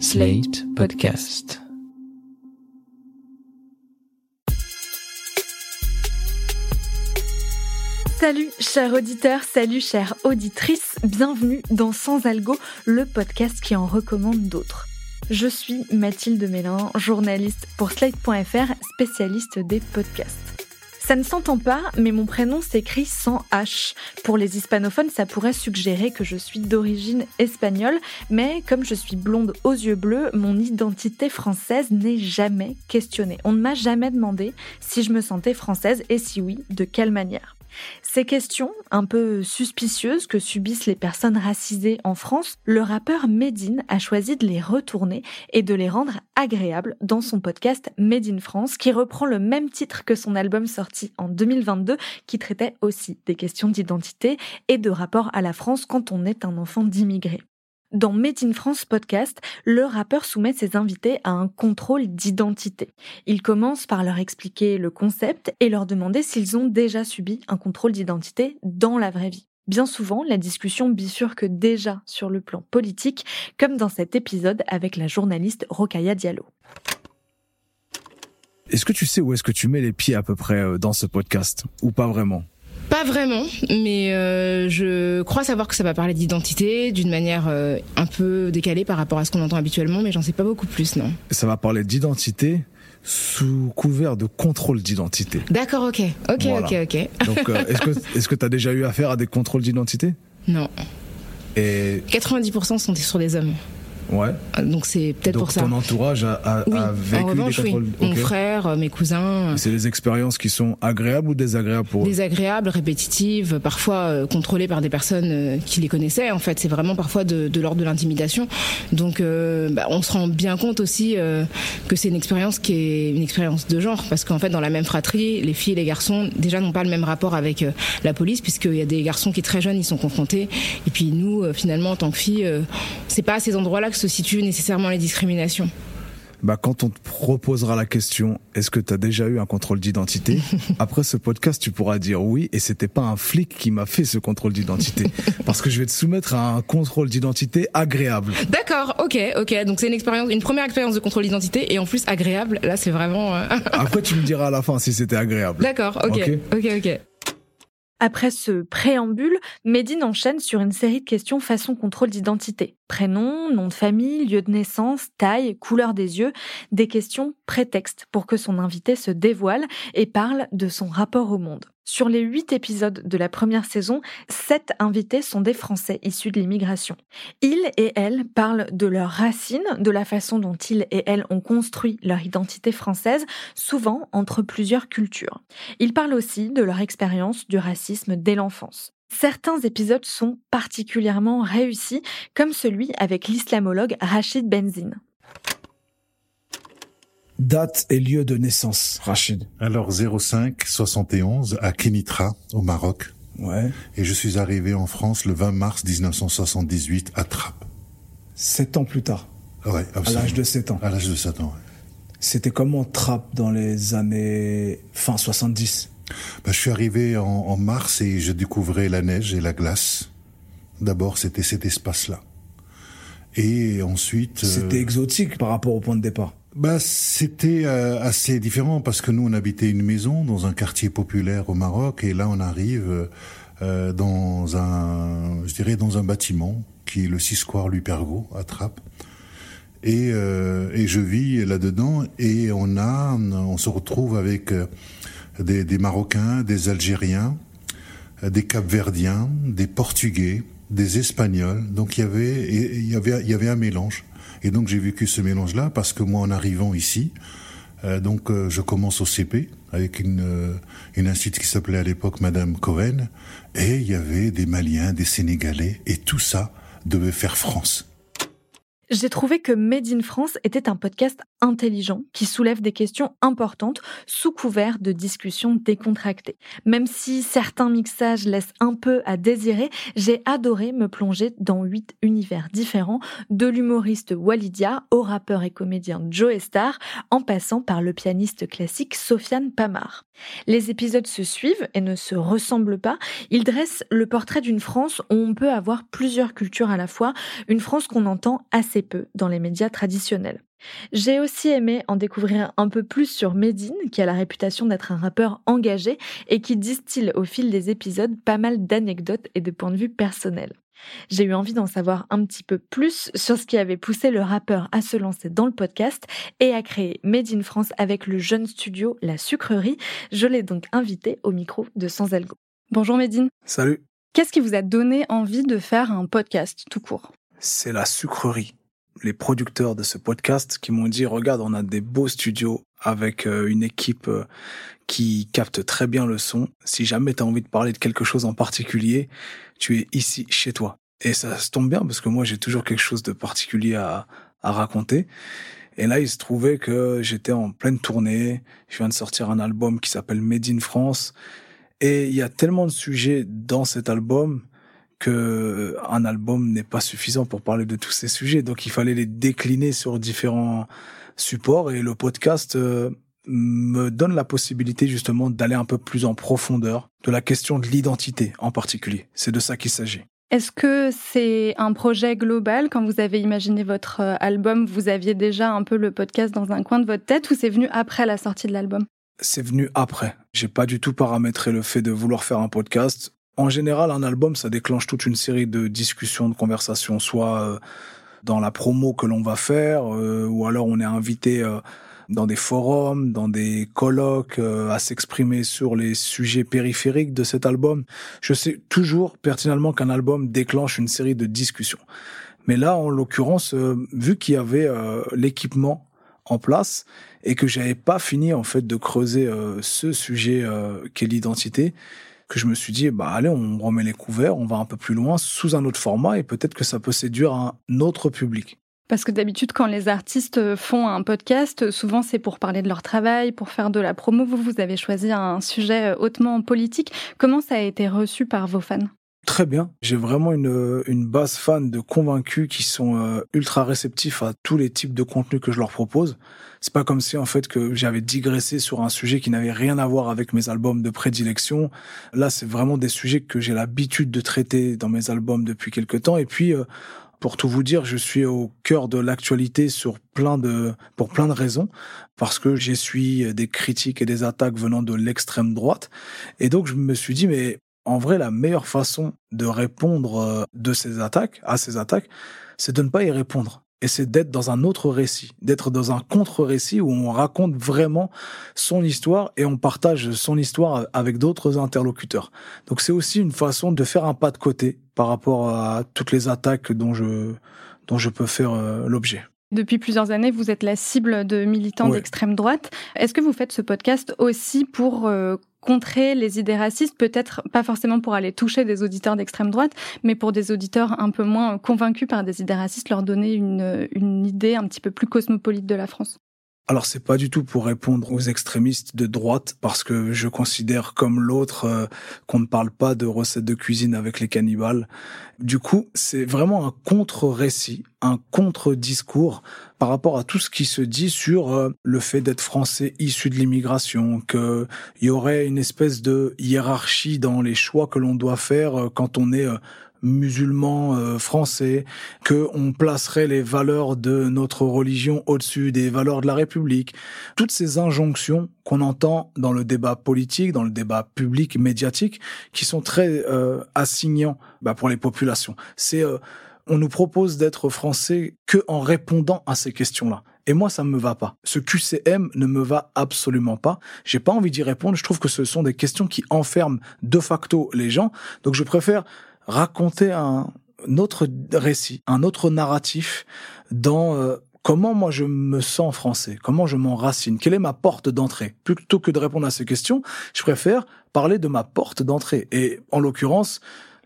Slate Podcast. Salut chers auditeurs, salut chères auditrices, bienvenue dans Sans Algo, le podcast qui en recommande d'autres. Je suis Mathilde Mélin, journaliste pour Slate.fr, spécialiste des podcasts. Ça ne s'entend pas, mais mon prénom s'écrit sans H. Pour les hispanophones, ça pourrait suggérer que je suis d'origine espagnole, mais comme je suis blonde aux yeux bleus, mon identité française n'est jamais questionnée. On ne m'a jamais demandé si je me sentais française et si oui, de quelle manière. Ces questions, un peu suspicieuses que subissent les personnes racisées en France, le rappeur Medine a choisi de les retourner et de les rendre agréables dans son podcast Made France, qui reprend le même titre que son album sorti en 2022, qui traitait aussi des questions d'identité et de rapport à la France quand on est un enfant d'immigrés. Dans Made in France podcast, le rappeur soumet ses invités à un contrôle d'identité. Il commence par leur expliquer le concept et leur demander s'ils ont déjà subi un contrôle d'identité dans la vraie vie. Bien souvent, la discussion bifurque déjà sur le plan politique, comme dans cet épisode avec la journaliste Rokaya Diallo. Est-ce que tu sais où est-ce que tu mets les pieds à peu près euh, dans ce podcast? Ou pas vraiment? Pas vraiment, mais euh, je crois savoir que ça va parler d'identité d'une manière euh, un peu décalée par rapport à ce qu'on entend habituellement, mais j'en sais pas beaucoup plus, non. Ça va parler d'identité sous couvert de contrôle d'identité. D'accord, ok, ok, ok, ok. Donc, euh, est-ce que est-ce que t'as déjà eu affaire à des contrôles d'identité? Non. Et 90% sont sur des hommes. Ouais. Donc c'est peut-être pour ça. Ton entourage a, a, oui. a vécu en revanche, des contrôles. oui. Mon frère, mes cousins. C'est des expériences qui sont agréables ou désagréables pour eux Désagréables, répétitives, parfois euh, contrôlées par des personnes euh, qui les connaissaient. En fait, c'est vraiment parfois de, de l'ordre de l'intimidation. Donc, euh, bah, on se rend bien compte aussi euh, que c'est une expérience qui est une expérience de genre, parce qu'en fait, dans la même fratrie, les filles et les garçons déjà n'ont pas le même rapport avec euh, la police, puisqu'il y a des garçons qui très jeunes, ils sont confrontés, et puis nous, euh, finalement, en tant que filles, c'est pas à ces endroits-là que se situent nécessairement les discriminations bah, quand on te proposera la question, est-ce que tu as déjà eu un contrôle d'identité Après ce podcast, tu pourras dire oui, et c'était pas un flic qui m'a fait ce contrôle d'identité, parce que je vais te soumettre à un contrôle d'identité agréable. D'accord, ok, ok. Donc c'est une expérience, une première expérience de contrôle d'identité et en plus agréable. Là, c'est vraiment. Euh... Après, tu me diras à la fin si c'était agréable. D'accord, ok, ok, ok. okay. Après ce préambule, Médine enchaîne sur une série de questions façon contrôle d'identité. Prénom, nom de famille, lieu de naissance, taille, couleur des yeux, des questions prétextes pour que son invité se dévoile et parle de son rapport au monde. Sur les huit épisodes de la première saison, sept invités sont des Français issus de l'immigration. Ils et elles parlent de leurs racines, de la façon dont ils et elles ont construit leur identité française, souvent entre plusieurs cultures. Ils parlent aussi de leur expérience du racisme dès l'enfance. Certains épisodes sont particulièrement réussis, comme celui avec l'islamologue Rachid Benzine. Date et lieu de naissance, Rachid. Alors 05 71 à Kenitra au Maroc. Ouais. Et je suis arrivé en France le 20 mars 1978 à Trappes. Sept ans plus tard. Ouais, à l'âge de 7 ans. À l'âge de 7 ans. Ouais. C'était comment Trappes dans les années fin 70 bah, je suis arrivé en, en mars et je découvrais la neige et la glace. D'abord, c'était cet espace-là. Et ensuite... C'était euh... exotique par rapport au point de départ bah, c'était euh, assez différent parce que nous on habitait une maison dans un quartier populaire au Maroc et là on arrive euh, dans un, je dirais dans un bâtiment qui est le 6 Square Lupergo à Trappes et, euh, et je vis là-dedans et on a, on se retrouve avec des, des Marocains, des Algériens, des Capverdiens, des Portugais, des Espagnols. Donc il y avait, il y avait, il y avait un mélange. Et donc j'ai vécu ce mélange-là parce que moi, en arrivant ici, euh, donc euh, je commence au CP avec une euh, une institut qui s'appelait à l'époque Madame Cohen, et il y avait des Maliens, des Sénégalais, et tout ça devait faire France. J'ai trouvé que Made in France était un podcast intelligent qui soulève des questions importantes sous couvert de discussions décontractées. Même si certains mixages laissent un peu à désirer, j'ai adoré me plonger dans huit univers différents, de l'humoriste Walidia au rappeur et comédien Joe Star, en passant par le pianiste classique Sofiane Pamar. Les épisodes se suivent et ne se ressemblent pas. Ils dressent le portrait d'une France où on peut avoir plusieurs cultures à la fois, une France qu'on entend assez peu dans les médias traditionnels. J'ai aussi aimé en découvrir un peu plus sur Medine, qui a la réputation d'être un rappeur engagé et qui distille au fil des épisodes pas mal d'anecdotes et de points de vue personnels. J'ai eu envie d'en savoir un petit peu plus sur ce qui avait poussé le rappeur à se lancer dans le podcast et à créer Made in France avec le jeune studio La Sucrerie. Je l'ai donc invité au micro de Sans Algo. Bonjour Medine. Salut. Qu'est-ce qui vous a donné envie de faire un podcast tout court? C'est La Sucrerie. Les producteurs de ce podcast qui m'ont dit, regarde, on a des beaux studios avec euh, une équipe euh, qui capte très bien le son. Si jamais tu as envie de parler de quelque chose en particulier, tu es ici chez toi. Et ça se tombe bien parce que moi j'ai toujours quelque chose de particulier à, à raconter. Et là, il se trouvait que j'étais en pleine tournée. Je viens de sortir un album qui s'appelle Made in France. Et il y a tellement de sujets dans cet album que un album n'est pas suffisant pour parler de tous ces sujets. Donc, il fallait les décliner sur différents supports. Et le podcast euh, me donne la possibilité justement d'aller un peu plus en profondeur de la question de l'identité en particulier. C'est de ça qu'il s'agit. Est-ce que c'est un projet global? Quand vous avez imaginé votre euh, album, vous aviez déjà un peu le podcast dans un coin de votre tête ou c'est venu après la sortie de l'album? C'est venu après. J'ai pas du tout paramétré le fait de vouloir faire un podcast. En général, un album, ça déclenche toute une série de discussions, de conversations, soit euh, dans la promo que l'on va faire, euh, ou alors on est invité dans des forums, dans des colloques, euh, à s'exprimer sur les sujets périphériques de cet album. Je sais toujours pertinemment qu'un album déclenche une série de discussions. Mais là, en l'occurrence, euh, vu qu'il y avait euh, l'équipement en place et que j'avais pas fini en fait de creuser ce sujet qu'est l'identité, que je me suis dit bah allez on remet les couverts, on va un peu plus loin sous un autre format et peut-être que ça peut séduire un autre public. Parce que d'habitude, quand les artistes font un podcast, souvent c'est pour parler de leur travail, pour faire de la promo. Vous, vous avez choisi un sujet hautement politique. Comment ça a été reçu par vos fans? Très bien. J'ai vraiment une, une base fan de convaincus qui sont euh, ultra réceptifs à tous les types de contenus que je leur propose. C'est pas comme si en fait que j'avais digressé sur un sujet qui n'avait rien à voir avec mes albums de prédilection. Là, c'est vraiment des sujets que j'ai l'habitude de traiter dans mes albums depuis quelque temps. Et puis, euh, pour tout vous dire, je suis au cœur de l'actualité sur plein de, pour plein de raisons, parce que j'essuie des critiques et des attaques venant de l'extrême droite. Et donc, je me suis dit, mais en vrai, la meilleure façon de répondre euh, de ces attaques, à ces attaques, c'est de ne pas y répondre et c'est d'être dans un autre récit, d'être dans un contre-récit où on raconte vraiment son histoire et on partage son histoire avec d'autres interlocuteurs. Donc c'est aussi une façon de faire un pas de côté par rapport à toutes les attaques dont je dont je peux faire euh, l'objet. Depuis plusieurs années, vous êtes la cible de militants d'extrême droite. Est-ce que vous faites ce podcast aussi pour euh, contrer les idées racistes, peut-être pas forcément pour aller toucher des auditeurs d'extrême droite, mais pour des auditeurs un peu moins convaincus par des idées racistes, leur donner une, une idée un petit peu plus cosmopolite de la France. Alors c'est pas du tout pour répondre aux extrémistes de droite parce que je considère comme l'autre euh, qu'on ne parle pas de recettes de cuisine avec les cannibales. Du coup, c'est vraiment un contre-récit, un contre-discours par rapport à tout ce qui se dit sur euh, le fait d'être français issu de l'immigration, qu'il y aurait une espèce de hiérarchie dans les choix que l'on doit faire euh, quand on est musulmans euh, français, que on placerait les valeurs de notre religion au-dessus des valeurs de la République. Toutes ces injonctions qu'on entend dans le débat politique, dans le débat public, médiatique, qui sont très euh, assignants bah, pour les populations. C'est euh, on nous propose d'être français que en répondant à ces questions-là. Et moi, ça ne me va pas. Ce QCM ne me va absolument pas. J'ai pas envie d'y répondre. Je trouve que ce sont des questions qui enferment de facto les gens. Donc, je préfère raconter un autre récit, un autre narratif dans euh, comment moi je me sens français, comment je m'enracine, quelle est ma porte d'entrée. Plutôt que de répondre à ces questions, je préfère parler de ma porte d'entrée. Et en l'occurrence,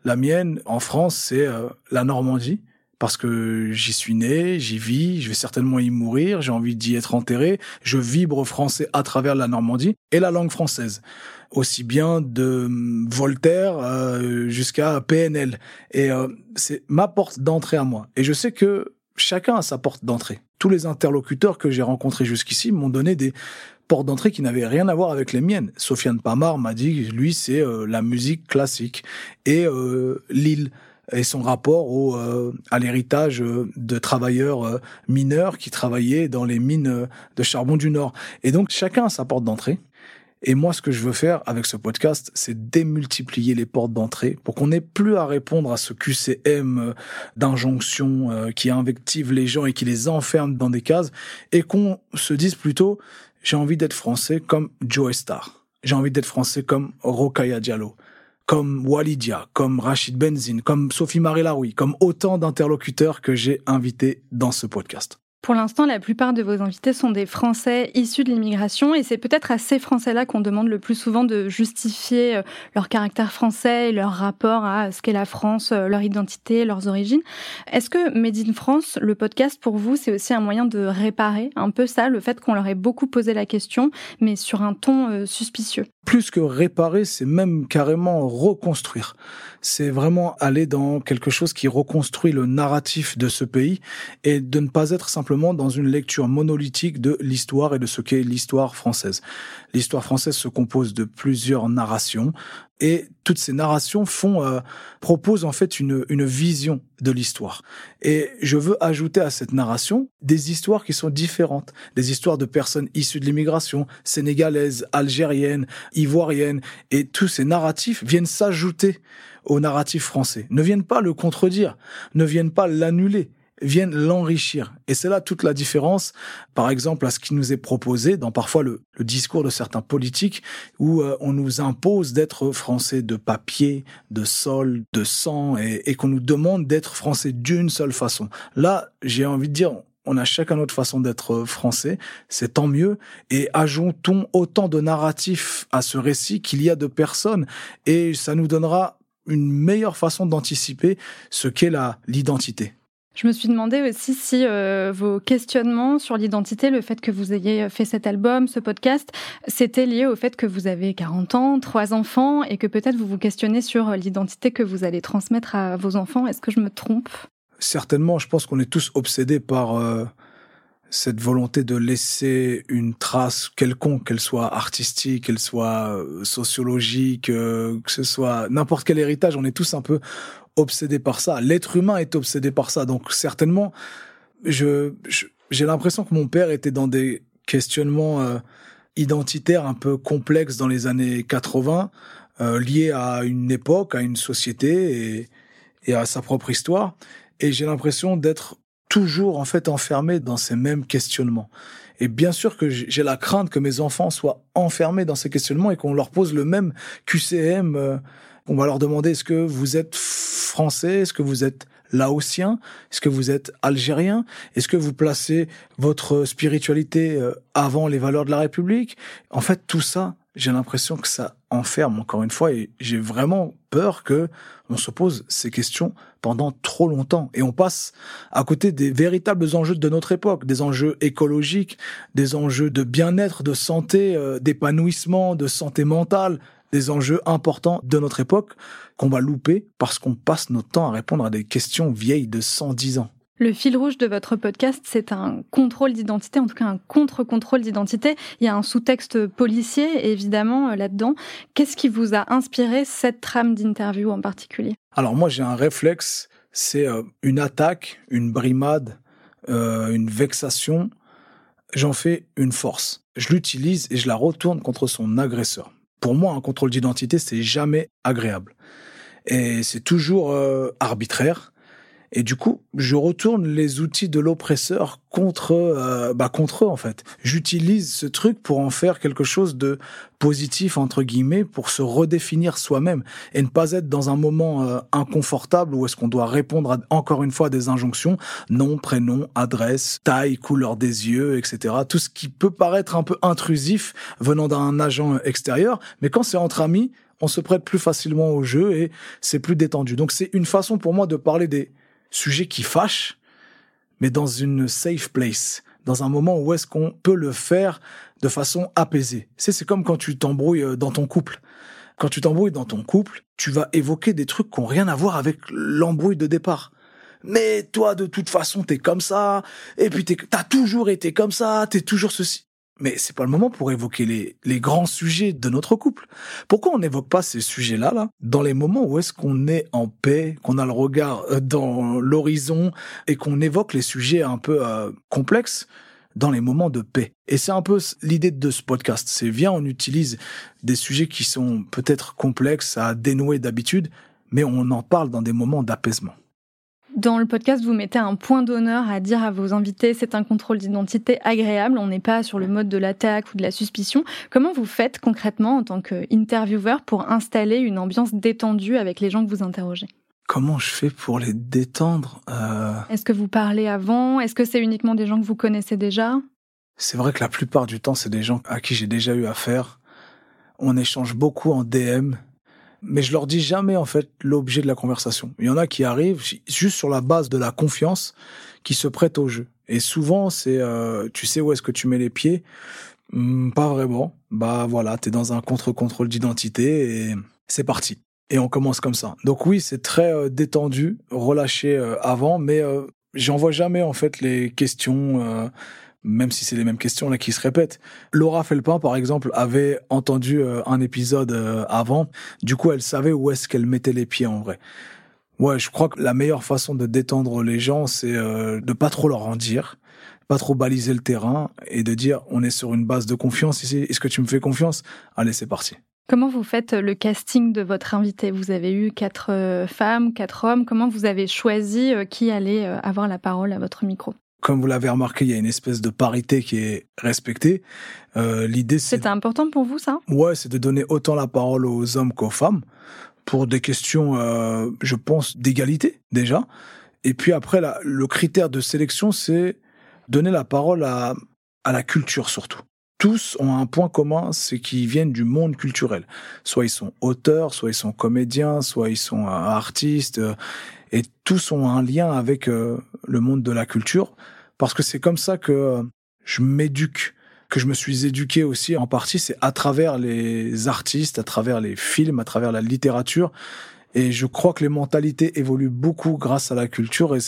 la mienne en France, c'est euh, la Normandie parce que j'y suis né, j'y vis, je vais certainement y mourir, j'ai envie d'y être enterré, je vibre français à travers la Normandie et la langue française aussi bien de hum, Voltaire euh, jusqu'à PNL. Et euh, c'est ma porte d'entrée à moi. Et je sais que chacun a sa porte d'entrée. Tous les interlocuteurs que j'ai rencontrés jusqu'ici m'ont donné des portes d'entrée qui n'avaient rien à voir avec les miennes. Sofiane Pamar m'a dit, lui, c'est euh, la musique classique. Et Lille, et son rapport au, euh, à l'héritage euh, de travailleurs euh, mineurs qui travaillaient dans les mines de charbon du Nord. Et donc chacun a sa porte d'entrée. Et moi, ce que je veux faire avec ce podcast, c'est démultiplier les portes d'entrée pour qu'on n'ait plus à répondre à ce QCM d'injonction qui invective les gens et qui les enferme dans des cases et qu'on se dise plutôt, j'ai envie d'être français comme Joe Star. J'ai envie d'être français comme Rokaya Diallo comme Walidia, comme Rachid Benzine, comme Sophie Marie Laroui, comme autant d'interlocuteurs que j'ai invités dans ce podcast. Pour l'instant, la plupart de vos invités sont des Français issus de l'immigration et c'est peut-être à ces Français-là qu'on demande le plus souvent de justifier euh, leur caractère français et leur rapport à ce qu'est la France, euh, leur identité, leurs origines. Est-ce que Made in France, le podcast pour vous, c'est aussi un moyen de réparer un peu ça, le fait qu'on leur ait beaucoup posé la question, mais sur un ton euh, suspicieux? Plus que réparer, c'est même carrément reconstruire. C'est vraiment aller dans quelque chose qui reconstruit le narratif de ce pays et de ne pas être simplement dans une lecture monolithique de l'histoire et de ce qu'est l'histoire française. L'histoire française se compose de plusieurs narrations et toutes ces narrations font euh, proposent en fait une une vision de l'histoire. Et je veux ajouter à cette narration des histoires qui sont différentes, des histoires de personnes issues de l'immigration, sénégalaise, algérienne, ivoirienne et tous ces narratifs viennent s'ajouter au narratif français. Ne viennent pas le contredire, ne viennent pas l'annuler, viennent l'enrichir. Et c'est là toute la différence, par exemple, à ce qui nous est proposé dans parfois le, discours de certains politiques où euh, on nous impose d'être français de papier, de sol, de sang, et, et qu'on nous demande d'être français d'une seule façon. Là, j'ai envie de dire, on a chacun notre façon d'être français, c'est tant mieux, et ajoutons autant de narratifs à ce récit qu'il y a de personnes, et ça nous donnera une meilleure façon d'anticiper ce qu'est l'identité. Je me suis demandé aussi si euh, vos questionnements sur l'identité, le fait que vous ayez fait cet album, ce podcast, c'était lié au fait que vous avez 40 ans, trois enfants et que peut-être vous vous questionnez sur l'identité que vous allez transmettre à vos enfants. Est-ce que je me trompe? Certainement, je pense qu'on est tous obsédés par euh, cette volonté de laisser une trace quelconque, qu'elle soit artistique, qu'elle soit euh, sociologique, que ce soit n'importe quel héritage. On est tous un peu obsédé par ça. L'être humain est obsédé par ça. Donc certainement, je j'ai l'impression que mon père était dans des questionnements euh, identitaires un peu complexes dans les années 80, euh, liés à une époque, à une société et à sa propre histoire. Et j'ai l'impression d'être toujours en fait enfermé dans ces mêmes questionnements. Et bien sûr que j'ai la crainte que mes enfants soient enfermés dans ces questionnements et qu'on leur pose le même QCM. Euh, on va leur demander est-ce que vous êtes français, est-ce que vous êtes laotien, est-ce que vous êtes algérien, est-ce que vous placez votre spiritualité euh, avant les valeurs de la République? En fait, tout ça, j'ai l'impression que ça enferme encore une fois et j'ai vraiment peur que on se pose ces questions pendant trop longtemps et on passe à côté des véritables enjeux de notre époque, des enjeux écologiques, des enjeux de bien-être, de santé, euh, d'épanouissement, de santé mentale, des enjeux importants de notre époque qu'on va louper parce qu'on passe notre temps à répondre à des questions vieilles de 110 ans. Le fil rouge de votre podcast, c'est un contrôle d'identité, en tout cas un contre-contrôle d'identité. Il y a un sous-texte policier, évidemment, euh, là-dedans. Qu'est-ce qui vous a inspiré cette trame d'interview en particulier? Alors moi, j'ai un réflexe, c'est euh, une attaque, une brimade, euh, une vexation. J'en fais une force. Je l'utilise et je la retourne contre son agresseur. Pour moi, un contrôle d'identité, c'est jamais agréable. Et c'est toujours arbitraire et du coup, je retourne les outils de l'oppresseur contre, euh, bah contre eux en fait. J'utilise ce truc pour en faire quelque chose de positif entre guillemets, pour se redéfinir soi-même et ne pas être dans un moment euh, inconfortable où est-ce qu'on doit répondre à, encore une fois à des injonctions, nom, prénom, adresse, taille, couleur des yeux, etc. Tout ce qui peut paraître un peu intrusif venant d'un agent extérieur, mais quand c'est entre amis, on se prête plus facilement au jeu et c'est plus détendu. Donc c'est une façon pour moi de parler des sujet qui fâche, mais dans une safe place, dans un moment où est-ce qu'on peut le faire de façon apaisée. C'est c'est comme quand tu t'embrouilles euh, dans ton couple. Quand tu t'embrouilles dans ton couple, tu vas évoquer des trucs qui n'ont rien à voir avec l'embrouille de départ. Mais toi, de toute façon, t'es comme ça, et puis t'as toujours été comme ça, t'es toujours ceci. Mais c'est pas le moment pour évoquer les, les grands sujets de notre couple. Pourquoi on n'évoque pas ces sujets-là, là, dans les moments où est-ce qu'on est en paix, qu'on a le regard euh, dans l'horizon et qu'on évoque les sujets un peu euh, complexes dans les moments de paix. Et c'est un peu l'idée de ce podcast. C'est viens, on utilise des sujets qui sont peut-être complexes à dénouer d'habitude, mais on en parle dans des moments d'apaisement. Dans le podcast, vous mettez un point d'honneur à dire à vos invités c'est un contrôle d'identité agréable, on n'est pas sur le mode de l'attaque ou de la suspicion. Comment vous faites concrètement en tant qu'intervieweur pour installer une ambiance détendue avec les gens que vous interrogez? Comment je fais pour les détendre euh... Est-ce que vous parlez avant? Est-ce que c'est uniquement des gens que vous connaissez déjà? C'est vrai que la plupart du temps, c'est des gens à qui j'ai déjà eu affaire. On échange beaucoup en DM mais je leur dis jamais en fait l'objet de la conversation. Il y en a qui arrivent juste sur la base de la confiance qui se prête au jeu. Et souvent c'est euh, tu sais où est-ce que tu mets les pieds? Hmm, Pas vraiment. Bah voilà, t'es dans un contre-contrôle d'identité et c'est parti. Et on commence comme ça. Donc oui, c'est très euh, détendu, relâché euh, avant, mais j'envoie jamais en fait les questions même si c'est les mêmes questions là qui se répètent. Laura Felpin, par exemple, avait entendu euh, un épisode euh, avant. Du coup, elle savait où est-ce qu'elle mettait les pieds en vrai. Ouais, je crois que la meilleure façon de détendre les gens, c'est euh, de pas trop leur en dire, pas trop baliser le terrain et de dire on est sur une base de confiance ici. Est-ce que tu me fais confiance? Allez, c'est parti. Comment vous faites le casting de votre invité? Vous avez eu quatre femmes, quatre hommes. Comment vous avez choisi qui allait avoir la parole à votre micro? Comme vous l'avez remarqué, il y a une espèce de parité qui est respectée. Euh, L'idée, c'est... C'était important pour vous, ça? Ouais, c'est de donner autant la parole aux hommes qu'aux femmes pour des questions, euh, je pense, d'égalité déjà. Et puis après, la, le critère de sélection, c'est donner la parole à, à la culture surtout. Tous ont un point commun, c'est qu'ils viennent du monde culturel. Soit ils sont auteurs, soit ils sont comédiens, soit ils sont euh, artistes. Et tous ont un lien avec le monde de la culture parce que c'est comme ça que euh, je m'éduque que je me suis éduqué aussi en partie c'est à travers les artistes à travers les films à travers la littérature. Et je crois que les mentalités évoluent beaucoup grâce à la culture et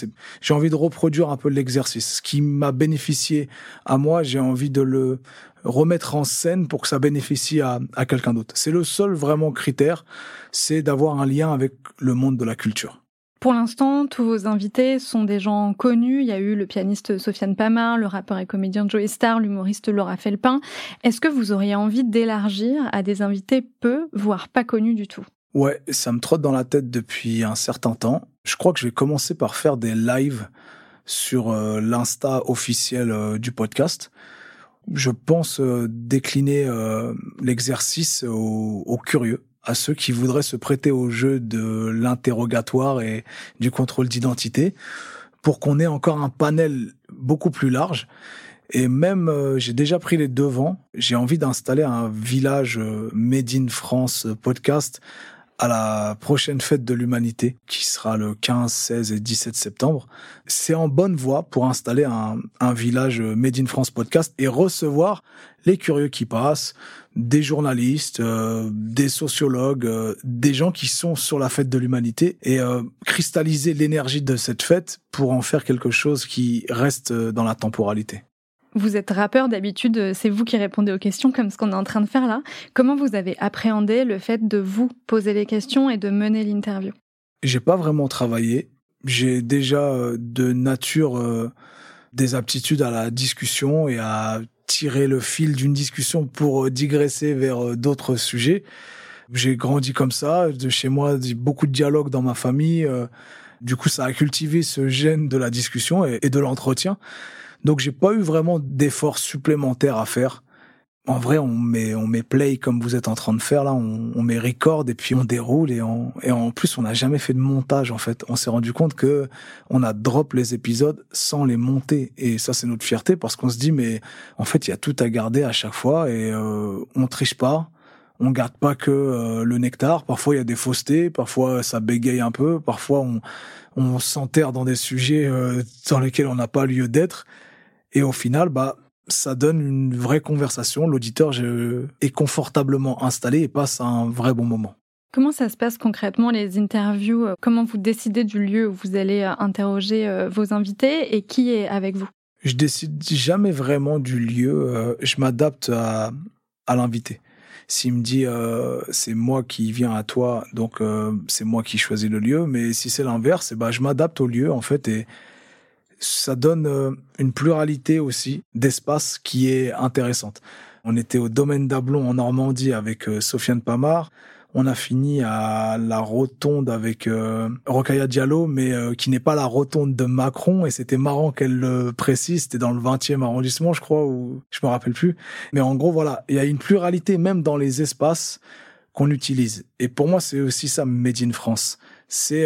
j'ai envie de reproduire un peu l'exercice. Ce qui m'a bénéficié à moi j'ai envie de le remettre en scène pour que ça bénéficie à, à quelqu'un d'autre. C'est le seul vraiment critère c'est d'avoir un lien avec le monde de la culture pour l'instant, tous vos invités sont des gens connus. Il y a eu le pianiste Sofiane Pamar, le rappeur et comédien Joey Star, l'humoriste Laura Felpin. Est-ce que vous auriez envie d'élargir à des invités peu, voire pas connus du tout? Ouais, ça me trotte dans la tête depuis un certain temps. Je crois que je vais commencer par faire des lives sur euh, l'insta officiel euh, du podcast. Je pense euh, décliner l'exercice aux curieux à ceux qui voudraient se prêter au jeu de l'interrogatoire et du contrôle d'identité pour qu'on ait encore un panel beaucoup plus large. Et même, euh, j'ai déjà pris les devants. J'ai envie d'installer un village euh, Made in France podcast à la prochaine fête de l'humanité, qui sera le 15, 16 et 17 septembre. C'est en bonne voie pour installer un, un village Made in France podcast et recevoir les curieux qui passent, des journalistes, euh, des sociologues, euh, des gens qui sont sur la fête de l'humanité et euh, cristalliser l'énergie de cette fête pour en faire quelque chose qui reste dans la temporalité. Vous êtes rappeur d'habitude, c'est vous qui répondez aux questions comme ce qu'on est en train de faire là. Comment vous avez appréhendé le fait de vous poser les questions et de mener l'interview? J'ai pas vraiment travaillé. J'ai déjà de nature des aptitudes à la discussion et à tirer le fil d'une discussion pour euh, digresser vers d'autres sujets. J'ai grandi comme ça. De chez moi, beaucoup de dialogues dans ma famille. Du coup, ça a cultivé ce gène de la discussion et de l'entretien. Donc j'ai pas eu vraiment d'efforts supplémentaires à faire. En vrai, on met on met play comme vous êtes en train de faire là, on, on met record et puis on déroule et, on, et en plus on n'a jamais fait de montage en fait. On s'est rendu compte que on a drop les épisodes sans les monter et ça c'est notre fierté parce qu'on se dit mais en fait il y a tout à garder à chaque fois et euh, on triche pas on garde pas que euh, le nectar. Parfois, il y a des faussetés. Parfois, ça bégaye un peu. Parfois, on, on s'enterre dans des sujets euh, dans lesquels on n'a pas lieu d'être. Et au final, bah, ça donne une vraie conversation. L'auditeur est confortablement installé et passe un vrai bon moment. Comment ça se passe concrètement les interviews? Comment vous décidez du lieu où vous allez euh, interroger euh, vos invités et qui est avec vous? Je décide jamais vraiment du lieu. euh, je m'adapte à, à l'invité. S'il me dit euh, c'est moi qui viens à toi, donc euh, c'est moi qui choisis le lieu. Mais si c'est l'inverse, eh ben, je m'adapte au lieu en fait et ça donne euh, une pluralité aussi d'espace qui est intéressante. On était au domaine d'Ablon en Normandie avec euh, Sofiane Pamar. On a fini à la rotonde avec euh, Diallo, mais euh, qui n'est pas la rotonde de Macron. Et c'était marrant qu'elle le précise. C'était dans le 20e arrondissement, je crois, ou je me rappelle plus. Mais en gros, voilà, il y a une pluralité même dans les espaces qu'on utilise. Et pour moi, c'est aussi ça, Made in France. C'est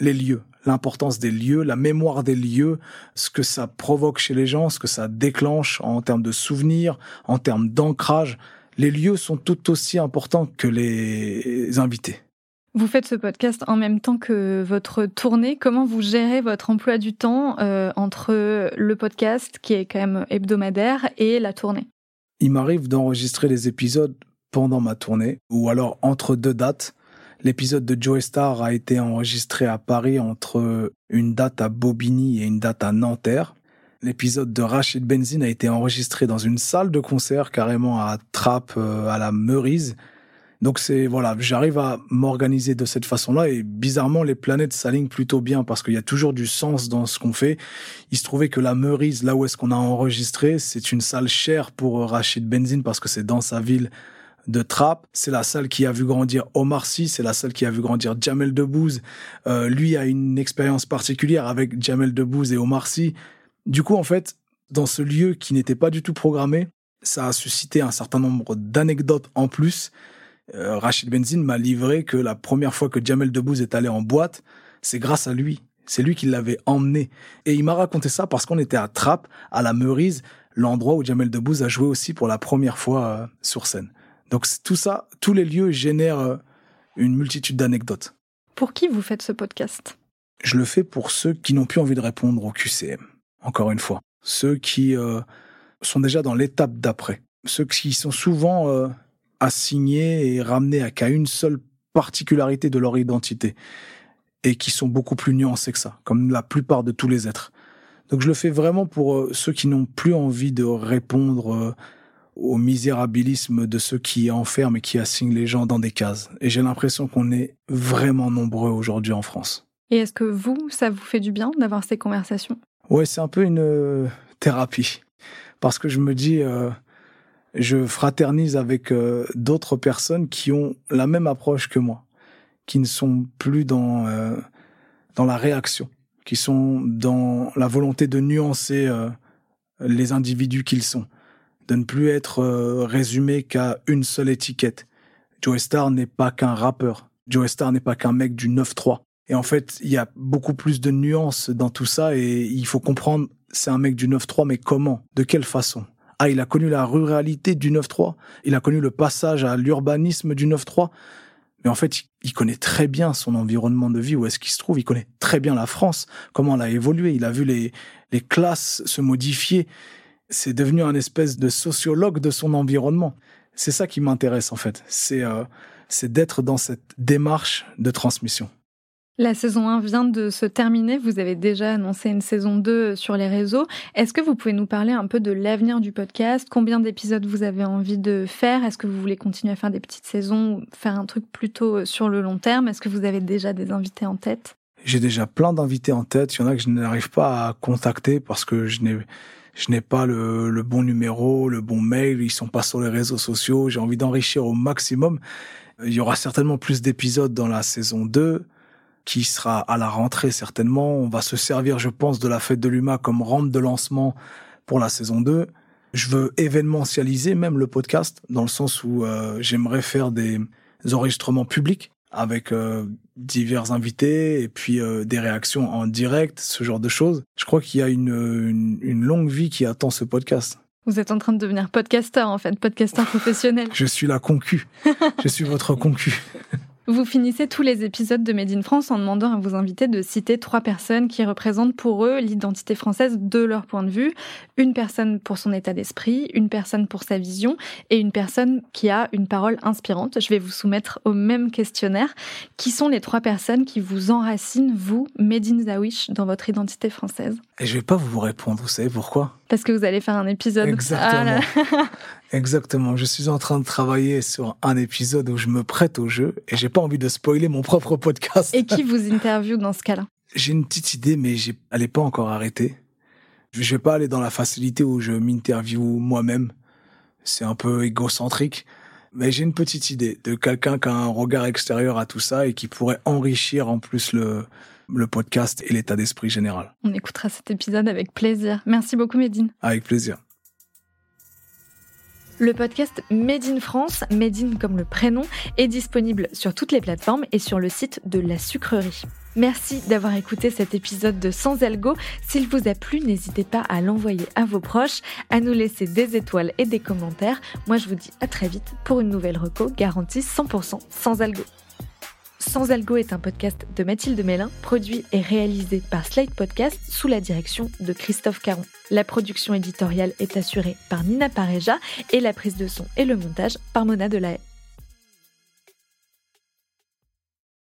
les lieux, l'importance des lieux, la mémoire des lieux, ce que ça provoque chez les gens, ce que ça déclenche en termes de souvenirs, en termes d'ancrage. Les lieux sont tout aussi importants que les invités. Vous faites ce podcast en même temps que votre tournée. Comment vous gérez votre emploi du temps euh, entre le podcast, qui est quand même hebdomadaire, et la tournée? Il m'arrive d'enregistrer les épisodes pendant ma tournée, ou alors entre deux dates. L'épisode de Joe Star a été enregistré à Paris entre une date à Bobigny et une date à Nanterre. L'épisode de Rachid Benzine a été enregistré dans une salle de concert carrément à Trappes, euh, à la Meurise. Donc c'est voilà, j'arrive à m'organiser de cette façon-là et bizarrement les planètes s'alignent plutôt bien parce qu'il y a toujours du sens dans ce qu'on fait. Il se trouvait que la Meurise, là où est-ce qu'on a enregistré, c'est une salle chère pour euh, Rachid Benzine parce que c'est dans sa ville de Trappes. C'est la salle qui a vu grandir Omar Sy, c'est la salle qui a vu grandir Jamel Debbouze. Euh, lui a une expérience particulière avec Jamel Debbouze et Omar Sy. Du coup, en fait, dans ce lieu qui n'était pas du tout programmé, ça a suscité un certain nombre d'anecdotes en plus. Euh, Rachid Benzine m'a livré que la première fois que Jamel Debbouze est allé en boîte, c'est grâce à lui. C'est lui qui l'avait emmené. Et il m'a raconté ça parce qu'on était à Trappes, à la Meurise, l'endroit où Jamel Debbouze a joué aussi pour la première fois euh, sur scène. Donc tout ça, tous les lieux génèrent euh, une multitude d'anecdotes. Pour qui vous faites ce podcast? Je le fais pour ceux qui n'ont plus envie de répondre au QCM. Encore une fois, ceux qui euh, sont déjà dans l'étape d'après, ceux qui sont souvent euh, assignés et ramenés à qu'à une seule particularité de leur identité et qui sont beaucoup plus nuancés que ça, comme la plupart de tous les êtres. Donc je le fais vraiment pour euh, ceux qui n'ont plus envie de répondre au misérabilisme de ceux qui enferment et qui assignent les gens dans des cases. Et j'ai l'impression qu'on est vraiment nombreux aujourd'hui en France. Et est-ce que vous, ça vous fait du bien d'avoir ces conversations? Ouais, c'est un peu une euh, thérapie. Parce que je me dis, euh, je fraternise avec euh, d'autres personnes qui ont la même approche que moi, qui ne sont plus dans, dans la réaction, qui sont dans la volonté de nuancer les individus qu'ils sont, de ne plus être euh, résumés qu'à une seule étiquette. Joe Star n'est pas qu'un rappeur. Joe Star n'est pas qu'un mec du 9-3. Et en fait, il y a beaucoup plus de nuances dans tout ça et il faut comprendre, c'est un mec du 9-3, mais comment? De quelle façon? Ah, il a connu la ruralité du 9-3, il a connu le passage à l'urbanisme du 9-3, mais en fait, il connaît très bien son environnement de vie, où est-ce qu'il se trouve, il connaît très bien la France, comment elle a évolué, il a vu les, les classes se modifier, c'est devenu un espèce de sociologue de son environnement. C'est ça qui m'intéresse en fait, c'est euh, d'être dans cette démarche de transmission. La saison 1 vient de se terminer. Vous avez déjà annoncé une saison 2 sur les réseaux. Est-ce que vous pouvez nous parler un peu de l'avenir du podcast? Combien d'épisodes vous avez envie de faire? Est-ce que vous voulez continuer à faire des petites saisons ou faire un truc plutôt sur le long terme? Est-ce que vous avez déjà des invités en tête? J'ai déjà plein d'invités en tête. Il y en a que je n'arrive pas à contacter parce que je n'ai je n'ai pas le, le, bon numéro, le bon mail, ils sont pas sur les réseaux sociaux. J'ai envie d'enrichir au maximum. Il y aura certainement plus d'épisodes dans la saison 2 qui sera à la rentrée certainement. On va se servir, je pense, de la fête de l'UMA comme rampe de lancement pour la saison 2. Je veux événementialiser même le podcast dans le sens où euh, j'aimerais faire des enregistrements publics avec euh, divers invités et puis euh, des réactions en direct, ce genre de choses. Je crois qu'il y a une, une, une, longue vie qui attend ce podcast. Vous êtes en train de devenir podcasteur en fait, podcasteur professionnel. Je suis la concu. Je suis votre concu. Vous finissez tous les épisodes de Made in France en demandant à vos invités de citer trois personnes qui représentent pour eux l'identité française de leur point de vue. Une personne pour son état d'esprit, une personne pour sa vision et une personne qui a une parole inspirante. Je vais vous soumettre au même questionnaire. Qui sont les trois personnes qui vous enracinent, vous, Made in Zawish, dans votre identité française? Et je vais pas vous répondre, vous savez pourquoi? Parce que vous allez faire un épisode. Exactement. Ah Exactement. Je suis en train de travailler sur un épisode où je me prête au jeu et j'ai pas envie de spoiler mon propre podcast. Et qui vous interviewe dans ce cas-là? J'ai une petite idée, mais j'ai... elle n'est pas encore arrêtée. Je vais pas aller dans la facilité où je m'interviewe moi-même. C'est un peu égocentrique. Mais j'ai une petite idée de quelqu'un qui a un regard extérieur à tout ça et qui pourrait enrichir en plus le, le podcast et l'état d'esprit général. On écoutera cet épisode avec plaisir. Merci beaucoup, Médine. Avec plaisir. Le podcast Made in France, Made in comme le prénom, est disponible sur toutes les plateformes et sur le site de la sucrerie. Merci d'avoir écouté cet épisode de Sans Algo. S'il vous a plu, n'hésitez pas à l'envoyer à vos proches, à nous laisser des étoiles et des commentaires. Moi, je vous dis à très vite pour une nouvelle reco garantie 100% sans algo. Sans Algo est un podcast de Mathilde Mélin, produit et réalisé par Slide Podcast sous la direction de Christophe Caron. La production éditoriale est assurée par Nina Pareja et la prise de son et le montage par Mona Delahaye.